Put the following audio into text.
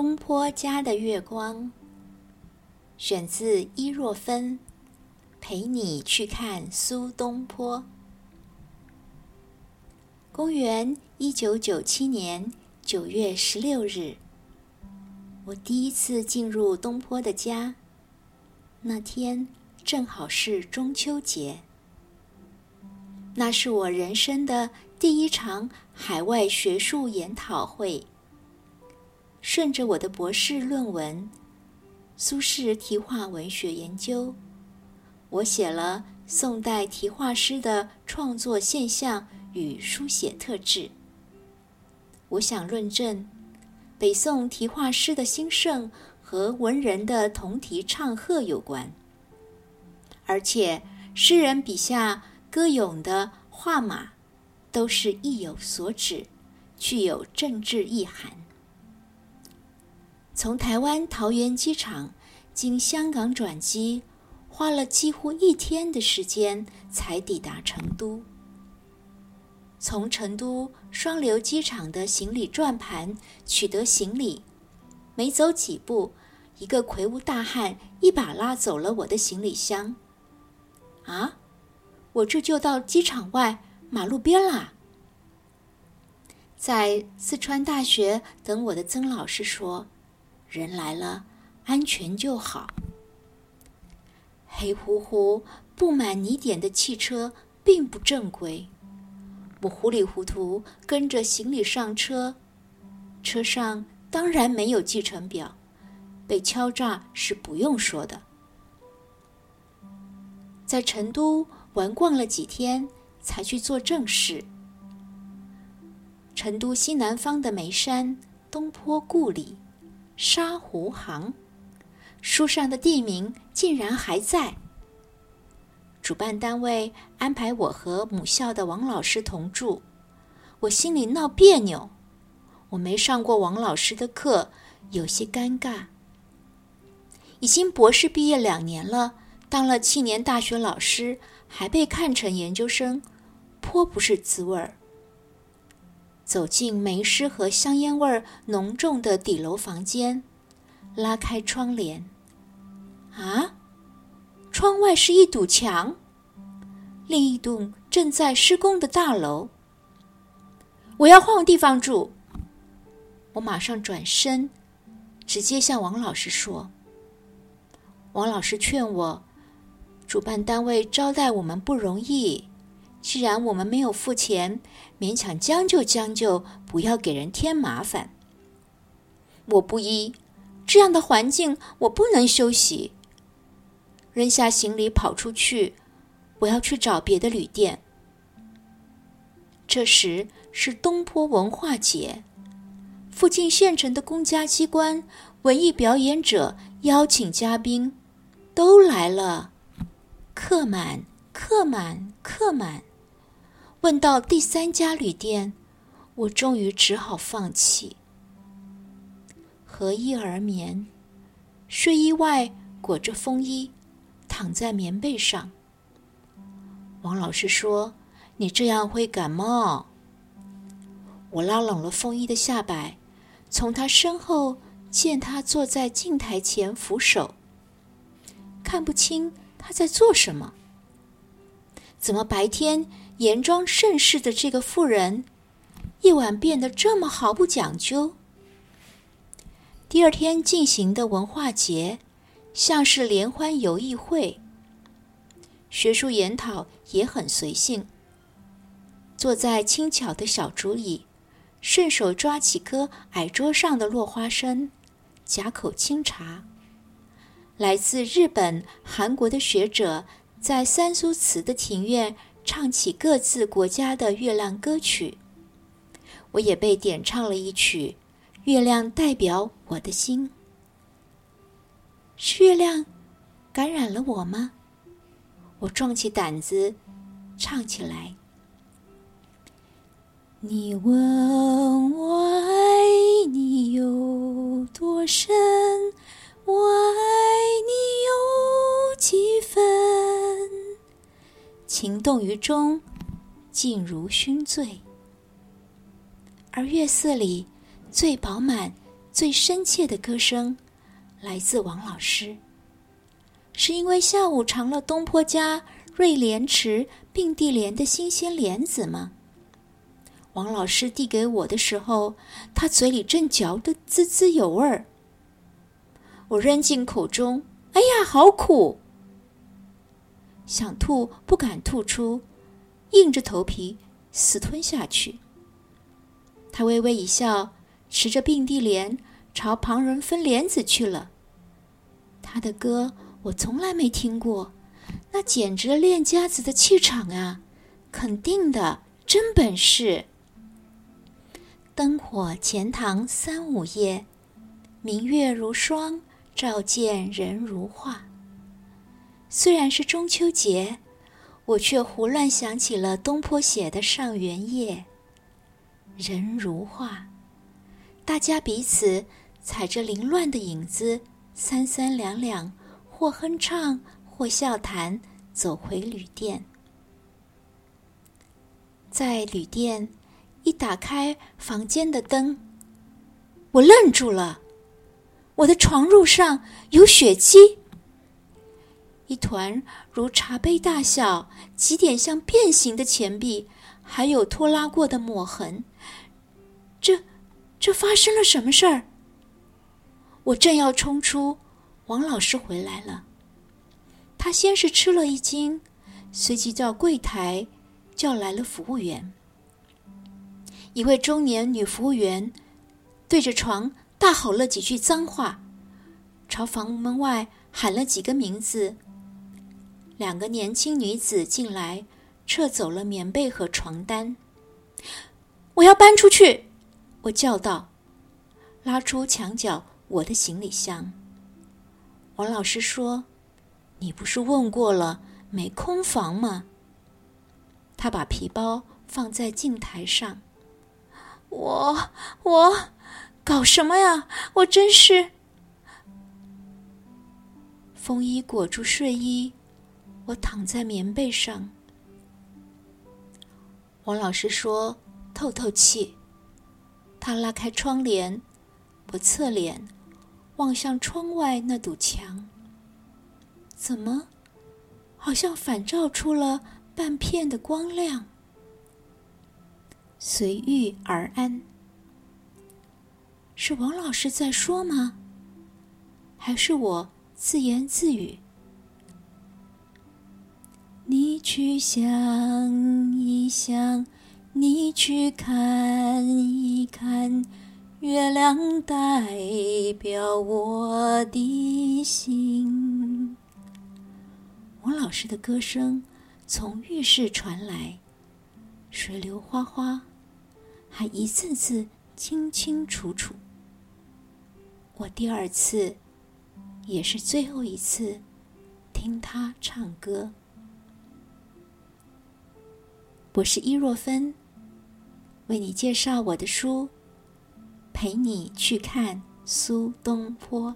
东坡家的月光，选自伊若芬。陪你去看苏东坡。公元一九九七年九月十六日，我第一次进入东坡的家。那天正好是中秋节，那是我人生的第一场海外学术研讨会。顺着我的博士论文《苏轼题画文学研究》。我写了宋代题画师的创作现象与书写特质。我想论证北宋题画师的兴盛和文人的同题唱和有关，而且诗人笔下歌咏的画马都是意有所指，具有政治意涵。从台湾桃园机场经香港转机。花了几乎一天的时间才抵达成都。从成都双流机场的行李转盘取得行李，没走几步，一个魁梧大汉一把拉走了我的行李箱。啊，我这就到机场外马路边啦。在四川大学等我的曾老师说：“人来了，安全就好。”黑乎乎、布满泥点的汽车并不正规，我糊里糊涂跟着行李上车，车上当然没有计程表，被敲诈是不用说的。在成都玩逛了几天，才去做正事。成都西南方的眉山东坡故里，沙湖行。书上的地名竟然还在。主办单位安排我和母校的王老师同住，我心里闹别扭。我没上过王老师的课，有些尴尬。已经博士毕业两年了，当了七年大学老师，还被看成研究生，颇不是滋味儿。走进煤湿和香烟味浓重的底楼房间。拉开窗帘，啊，窗外是一堵墙，另一栋正在施工的大楼。我要换个地方住。我马上转身，直接向王老师说。王老师劝我，主办单位招待我们不容易，既然我们没有付钱，勉强将就将就，不要给人添麻烦。我不依。这样的环境，我不能休息。扔下行李跑出去，我要去找别的旅店。这时是东坡文化节，附近县城的公家机关、文艺表演者、邀请嘉宾都来了，客满，客满，客满。问到第三家旅店，我终于只好放弃。合衣而眠，睡衣外裹着风衣，躺在棉被上。王老师说：“你这样会感冒。”我拉拢了风衣的下摆，从他身后见他坐在镜台前扶手，看不清他在做什么。怎么白天严庄盛世的这个妇人，夜晚变得这么毫不讲究？第二天进行的文化节，像是联欢游艺会。学术研讨也很随性。坐在轻巧的小竹椅，顺手抓起颗矮桌上的落花生，夹口清茶。来自日本、韩国的学者在三苏祠的庭院唱起各自国家的月亮歌曲，我也被点唱了一曲。月亮代表我的心，是月亮感染了我吗？我壮起胆子唱起来。你问我爱你有多深，我情动于中，静如熏醉，而月色里。最饱满、最深切的歌声来自王老师。是因为下午尝了东坡家瑞莲池并蒂莲的新鲜莲子吗？王老师递给我的时候，他嘴里正嚼得滋滋有味儿。我扔进口中，哎呀，好苦！想吐不敢吐出，硬着头皮死吞下去。他微微一笑，持着并蒂莲朝旁人分莲子去了。他的歌我从来没听过，那简直练家子的气场啊！肯定的，真本事。灯火钱塘三五夜，明月如霜，照见人如画。虽然是中秋节，我却胡乱想起了东坡写的《上元夜》。人如画，大家彼此踩着凌乱的影子，三三两两，或哼唱，或笑谈，走回旅店。在旅店。一打开房间的灯，我愣住了。我的床褥上有血迹，一团如茶杯大小、几点像变形的钱币，还有拖拉过的抹痕。这，这发生了什么事儿？我正要冲出，王老师回来了。他先是吃了一惊，随即到柜台叫来了服务员。一位中年女服务员对着床大吼了几句脏话，朝房门外喊了几个名字。两个年轻女子进来，撤走了棉被和床单。我要搬出去！我叫道，拉出墙角我的行李箱。王老师说：“你不是问过了没空房吗？”他把皮包放在镜台上。我我搞什么呀？我真是风衣裹住睡衣，我躺在棉被上。王老师说：“透透气。”他拉开窗帘，我侧脸望向窗外那堵墙，怎么好像反照出了半片的光亮？随遇而安，是王老师在说吗？还是我自言自语？去想一想，你去看一看，月亮代表我的心。王老师的歌声从浴室传来，水流哗哗。还一字字清清楚楚。我第二次，也是最后一次，听他唱歌。我是伊若芬，为你介绍我的书，陪你去看苏东坡。